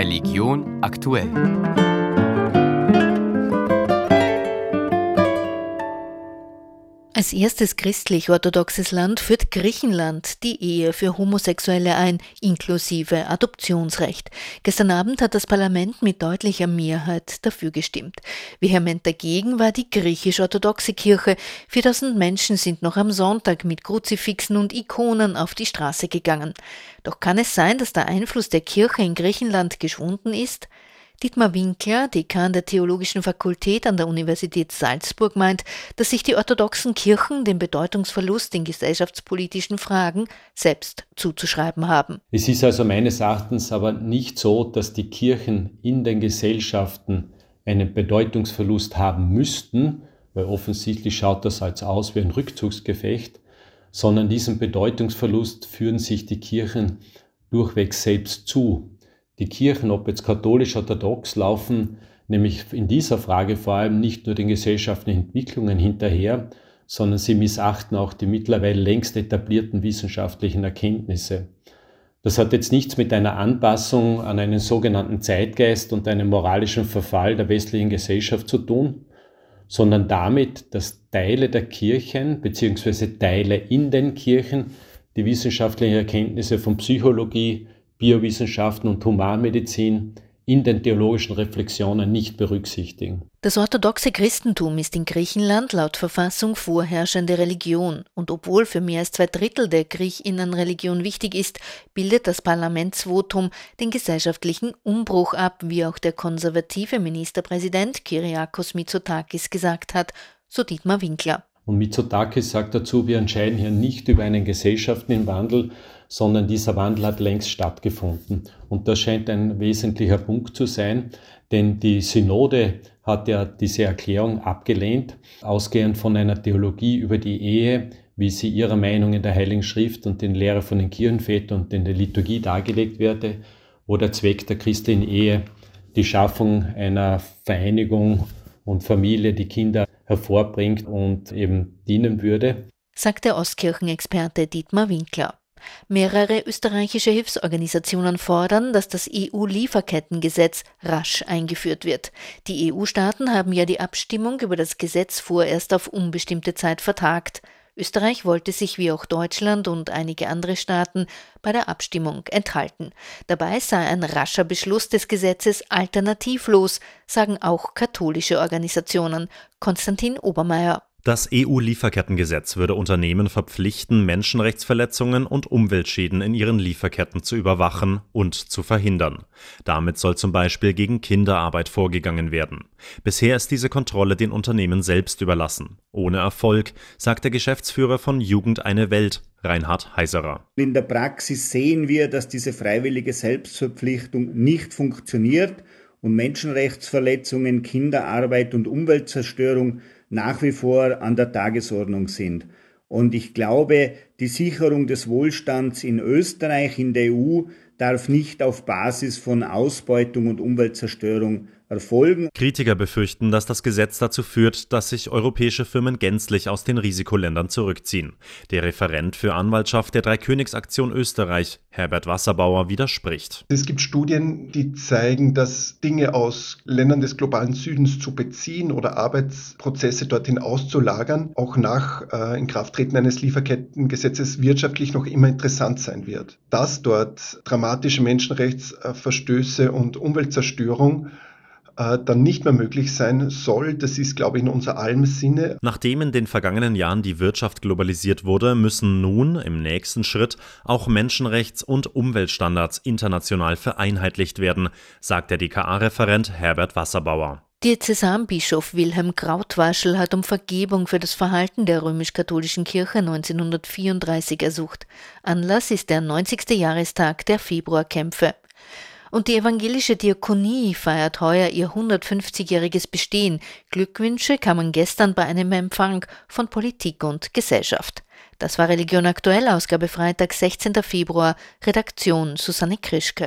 Religion aktuell. Als erstes christlich-orthodoxes Land führt Griechenland die Ehe für Homosexuelle ein, inklusive Adoptionsrecht. Gestern Abend hat das Parlament mit deutlicher Mehrheit dafür gestimmt. Vehement dagegen war die griechisch-orthodoxe Kirche. 4000 Menschen sind noch am Sonntag mit Kruzifixen und Ikonen auf die Straße gegangen. Doch kann es sein, dass der Einfluss der Kirche in Griechenland geschwunden ist? Dietmar Winkler, Dekan der Theologischen Fakultät an der Universität Salzburg, meint, dass sich die orthodoxen Kirchen den Bedeutungsverlust in gesellschaftspolitischen Fragen selbst zuzuschreiben haben. Es ist also meines Erachtens aber nicht so, dass die Kirchen in den Gesellschaften einen Bedeutungsverlust haben müssten, weil offensichtlich schaut das als aus wie ein Rückzugsgefecht, sondern diesen Bedeutungsverlust führen sich die Kirchen durchweg selbst zu. Die Kirchen, ob jetzt katholisch oder orthodox, laufen nämlich in dieser Frage vor allem nicht nur den gesellschaftlichen Entwicklungen hinterher, sondern sie missachten auch die mittlerweile längst etablierten wissenschaftlichen Erkenntnisse. Das hat jetzt nichts mit einer Anpassung an einen sogenannten Zeitgeist und einem moralischen Verfall der westlichen Gesellschaft zu tun, sondern damit, dass Teile der Kirchen bzw. Teile in den Kirchen die wissenschaftlichen Erkenntnisse von Psychologie, Biowissenschaften und Humanmedizin in den theologischen Reflexionen nicht berücksichtigen. Das orthodoxe Christentum ist in Griechenland laut Verfassung vorherrschende Religion, und obwohl für mehr als zwei Drittel der Griechinnen Religion wichtig ist, bildet das Parlamentsvotum den gesellschaftlichen Umbruch ab, wie auch der konservative Ministerpräsident Kyriakos Mitsotakis gesagt hat, so Dietmar Winkler. Und Mitsotakis sagt dazu, wir entscheiden hier nicht über einen gesellschaftlichen Wandel, sondern dieser Wandel hat längst stattgefunden. Und das scheint ein wesentlicher Punkt zu sein, denn die Synode hat ja diese Erklärung abgelehnt, ausgehend von einer Theologie über die Ehe, wie sie ihrer Meinung in der Heiligen Schrift und den Lehre von den Kirchenvätern und in der Liturgie dargelegt werde, wo der Zweck der christlichen Ehe die Schaffung einer Vereinigung und Familie, die Kinder hervorbringt und eben dienen würde. Sagt der Ostkirchenexperte Dietmar Winkler. Mehrere österreichische Hilfsorganisationen fordern, dass das EU-Lieferkettengesetz rasch eingeführt wird. Die EU-Staaten haben ja die Abstimmung über das Gesetz vorerst auf unbestimmte Zeit vertagt. Österreich wollte sich wie auch Deutschland und einige andere Staaten bei der Abstimmung enthalten. Dabei sei ein rascher Beschluss des Gesetzes alternativlos, sagen auch katholische Organisationen. Konstantin Obermeier. Das EU-Lieferkettengesetz würde Unternehmen verpflichten, Menschenrechtsverletzungen und Umweltschäden in ihren Lieferketten zu überwachen und zu verhindern. Damit soll zum Beispiel gegen Kinderarbeit vorgegangen werden. Bisher ist diese Kontrolle den Unternehmen selbst überlassen. Ohne Erfolg, sagt der Geschäftsführer von Jugend eine Welt, Reinhard Heiserer. In der Praxis sehen wir, dass diese freiwillige Selbstverpflichtung nicht funktioniert und Menschenrechtsverletzungen, Kinderarbeit und Umweltzerstörung nach wie vor an der Tagesordnung sind. Und ich glaube, die Sicherung des Wohlstands in Österreich, in der EU, darf nicht auf Basis von Ausbeutung und Umweltzerstörung erfolgen. Kritiker befürchten, dass das Gesetz dazu führt, dass sich europäische Firmen gänzlich aus den Risikoländern zurückziehen. Der Referent für Anwaltschaft der Dreikönigsaktion Österreich, Herbert Wasserbauer, widerspricht. Es gibt Studien, die zeigen, dass Dinge aus Ländern des globalen Südens zu beziehen oder Arbeitsprozesse dorthin auszulagern, auch nach äh, Inkrafttreten eines Lieferkettengesetzes wirtschaftlich noch immer interessant sein wird. Dass dort dramatische Menschenrechtsverstöße und Umweltzerstörung dann nicht mehr möglich sein soll. Das ist, glaube ich, in unser allem Sinne. Nachdem in den vergangenen Jahren die Wirtschaft globalisiert wurde, müssen nun im nächsten Schritt auch Menschenrechts- und Umweltstandards international vereinheitlicht werden, sagt der DKA-Referent Herbert Wasserbauer. Diözesanbischof Wilhelm Krautwaschel hat um Vergebung für das Verhalten der römisch-katholischen Kirche 1934 ersucht. Anlass ist der 90. Jahrestag der Februarkämpfe. Und die evangelische Diakonie feiert heuer ihr 150-jähriges Bestehen. Glückwünsche kamen gestern bei einem Empfang von Politik und Gesellschaft. Das war Religion aktuell, Ausgabe Freitag, 16. Februar, Redaktion Susanne Krischke.